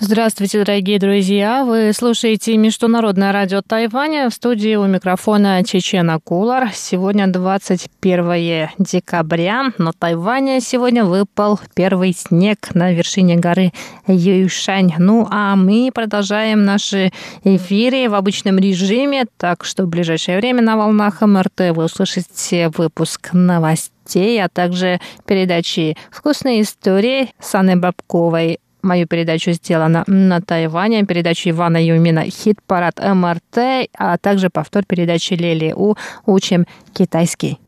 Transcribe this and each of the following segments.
Здравствуйте, дорогие друзья! Вы слушаете Международное радио Тайваня. В студии у микрофона Чечена Кулар. Сегодня 21 декабря. На Тайване сегодня выпал первый снег на вершине горы Юйшань. Ну, а мы продолжаем наши эфиры в обычном режиме, так что в ближайшее время на волнах МРТ вы услышите выпуск новостей а также передачи «Вкусные истории» с Анной Бабковой Мою передачу сделана на Тайване, передачу Ивана Юмина «Хит-парад МРТ», а также повтор передачи Лели У «Учим китайский».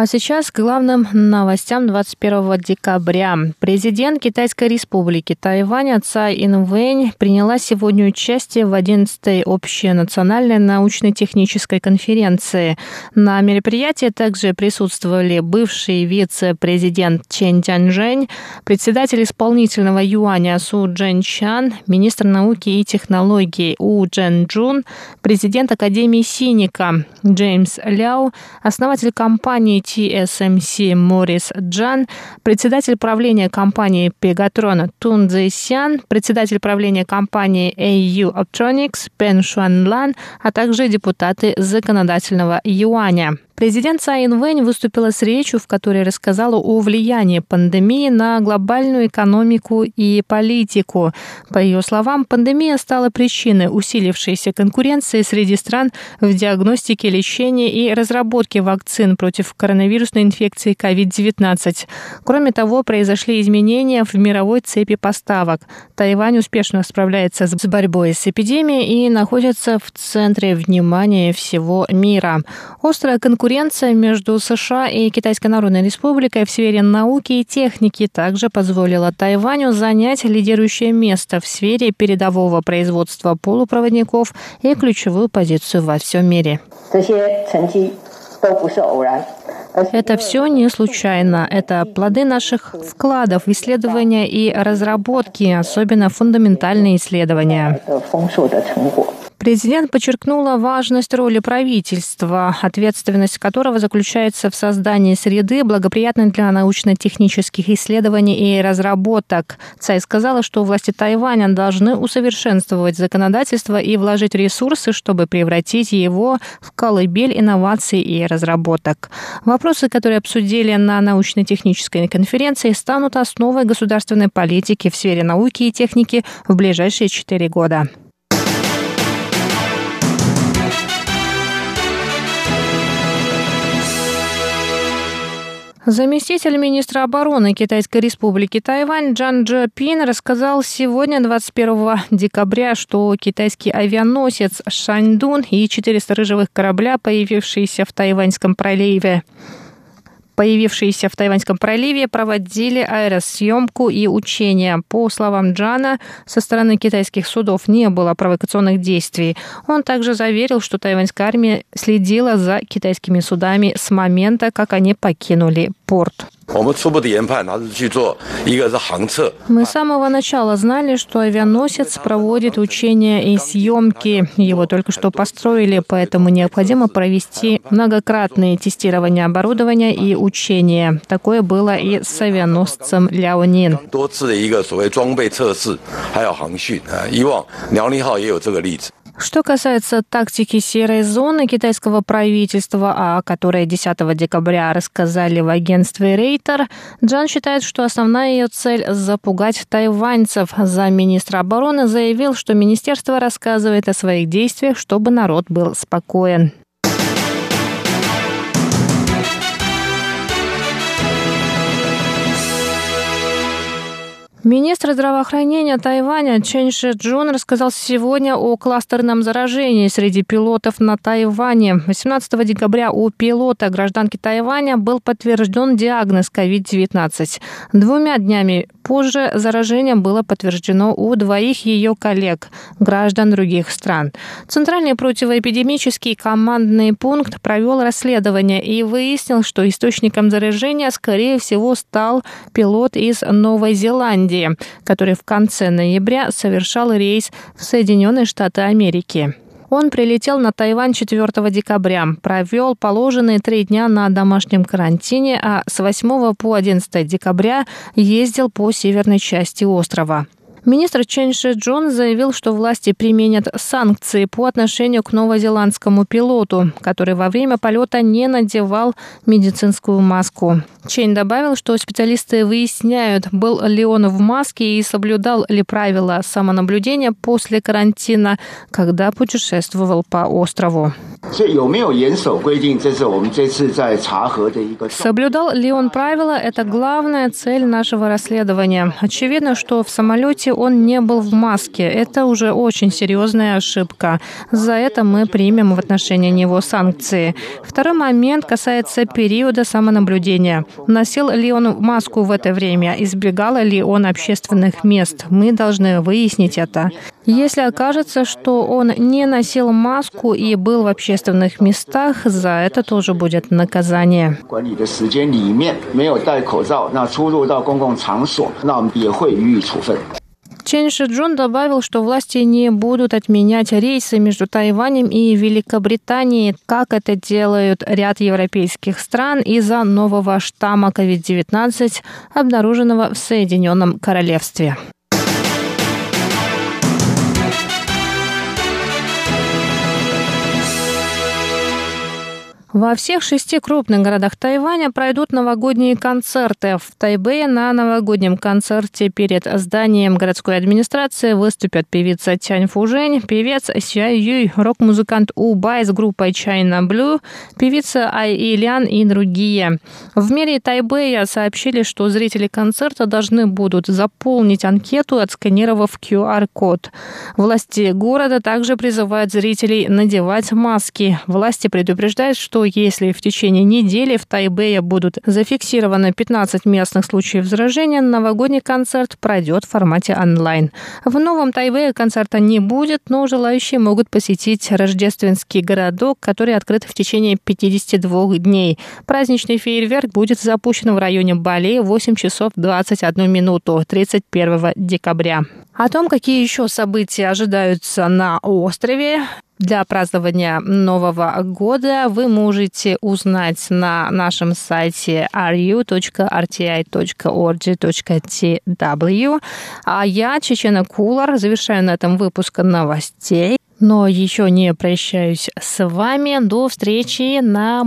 А сейчас к главным новостям 21 декабря. Президент Китайской республики Тайвань Цай Инвэнь приняла сегодня участие в 11-й общенациональной научно-технической конференции. На мероприятии также присутствовали бывший вице-президент Чен Тяньжэнь, председатель исполнительного юаня Су Джен Чан, министр науки и технологий У Джен Джун, президент Академии Синика Джеймс Ляо, основатель компании TSMC Морис Джан, председатель правления компании Pegatron Тун Цзэсян, председатель правления компании AU Optronics Пен Шуанлан, а также депутаты законодательного юаня. Президент Цай Вэнь выступила с речью, в которой рассказала о влиянии пандемии на глобальную экономику и политику. По ее словам, пандемия стала причиной усилившейся конкуренции среди стран в диагностике, лечении и разработке вакцин против коронавирусной инфекции COVID-19. Кроме того, произошли изменения в мировой цепи поставок. Тайвань успешно справляется с борьбой с эпидемией и находится в центре внимания всего мира. Острая конкуренция Конкуренция между США и Китайской Народной Республикой в сфере науки и техники также позволила Тайваню занять лидирующее место в сфере передового производства полупроводников и ключевую позицию во всем мире. Это все не случайно. Это плоды наших вкладов в исследования и разработки, особенно фундаментальные исследования. Президент подчеркнула важность роли правительства, ответственность которого заключается в создании среды, благоприятной для научно-технических исследований и разработок. Цай сказала, что власти Тайваня должны усовершенствовать законодательство и вложить ресурсы, чтобы превратить его в колыбель инноваций и разработок. Вопросы, которые обсудили на научно-технической конференции, станут основой государственной политики в сфере науки и техники в ближайшие четыре года. Заместитель министра обороны Китайской республики Тайвань Джан Джапин рассказал сегодня, 21 декабря, что китайский авианосец Шаньдун и четыре сторожевых корабля, появившиеся в Тайваньском проливе, появившиеся в Тайваньском проливе, проводили аэросъемку и учения. По словам Джана, со стороны китайских судов не было провокационных действий. Он также заверил, что тайваньская армия следила за китайскими судами с момента, как они покинули порт. Мы с самого начала знали, что авианосец проводит учения и съемки. Его только что построили, поэтому необходимо провести многократные тестирования оборудования и учения. Такое было и с авианосцем Ляонин. Что касается тактики серой зоны китайского правительства, о которой 10 декабря рассказали в агентстве Рейтер, Джан считает, что основная ее цель – запугать тайваньцев. Замминистра обороны заявил, что министерство рассказывает о своих действиях, чтобы народ был спокоен. Министр здравоохранения Тайваня Чен Ши Джун рассказал сегодня о кластерном заражении среди пилотов на Тайване. 18 декабря у пилота гражданки Тайваня был подтвержден диагноз COVID-19. Двумя днями Позже заражение было подтверждено у двоих ее коллег, граждан других стран. Центральный противоэпидемический командный пункт провел расследование и выяснил, что источником заражения, скорее всего, стал пилот из Новой Зеландии, который в конце ноября совершал рейс в Соединенные Штаты Америки. Он прилетел на Тайвань 4 декабря, провел положенные три дня на домашнем карантине, а с 8 по 11 декабря ездил по северной части острова. Министр Чен Ши Джон заявил, что власти применят санкции по отношению к новозеландскому пилоту, который во время полета не надевал медицинскую маску. Чейн добавил, что специалисты выясняют, был ли он в маске и соблюдал ли правила самонаблюдения после карантина, когда путешествовал по острову. Соблюдал ли он правила – это главная цель нашего расследования. Очевидно, что в самолете он не был в маске. Это уже очень серьезная ошибка. За это мы примем в отношении него санкции. Второй момент касается периода самонаблюдения. Носил ли он маску в это время? Избегал ли он общественных мест? Мы должны выяснить это. Если окажется, что он не носил маску и был в общественных местах, за это тоже будет наказание. Чен Шиджун добавил, что власти не будут отменять рейсы между Тайванем и Великобританией, как это делают ряд европейских стран из-за нового штамма COVID-19, обнаруженного в Соединенном Королевстве. Во всех шести крупных городах Тайваня пройдут новогодние концерты. В Тайбэе на новогоднем концерте перед зданием городской администрации выступят певица Тянь Фужень, певец Сюай Юй, рок-музыкант У Бай с группой China Blue, певица Ай Илян и другие. В мэрии Тайбэя сообщили, что зрители концерта должны будут заполнить анкету, отсканировав QR-код. Власти города также призывают зрителей надевать маски. Власти предупреждают, что что если в течение недели в Тайбэе будут зафиксированы 15 местных случаев заражения, новогодний концерт пройдет в формате онлайн. В Новом Тайбэе концерта не будет, но желающие могут посетить рождественский городок, который открыт в течение 52 дней. Праздничный фейерверк будет запущен в районе Бали в 8 часов 21 минуту 31 декабря. О том, какие еще события ожидаются на острове, для празднования Нового года вы можете узнать на нашем сайте ru.rti.org.tw. А я, Чечена Кулар, завершаю на этом выпуск новостей. Но еще не прощаюсь с вами. До встречи на